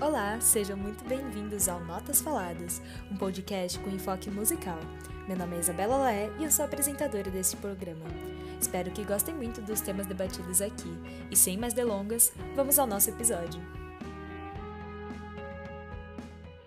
Olá, sejam muito bem-vindos ao Notas Faladas, um podcast com enfoque musical. Meu nome é Isabela Laé e eu sou apresentadora deste programa. Espero que gostem muito dos temas debatidos aqui. E sem mais delongas, vamos ao nosso episódio.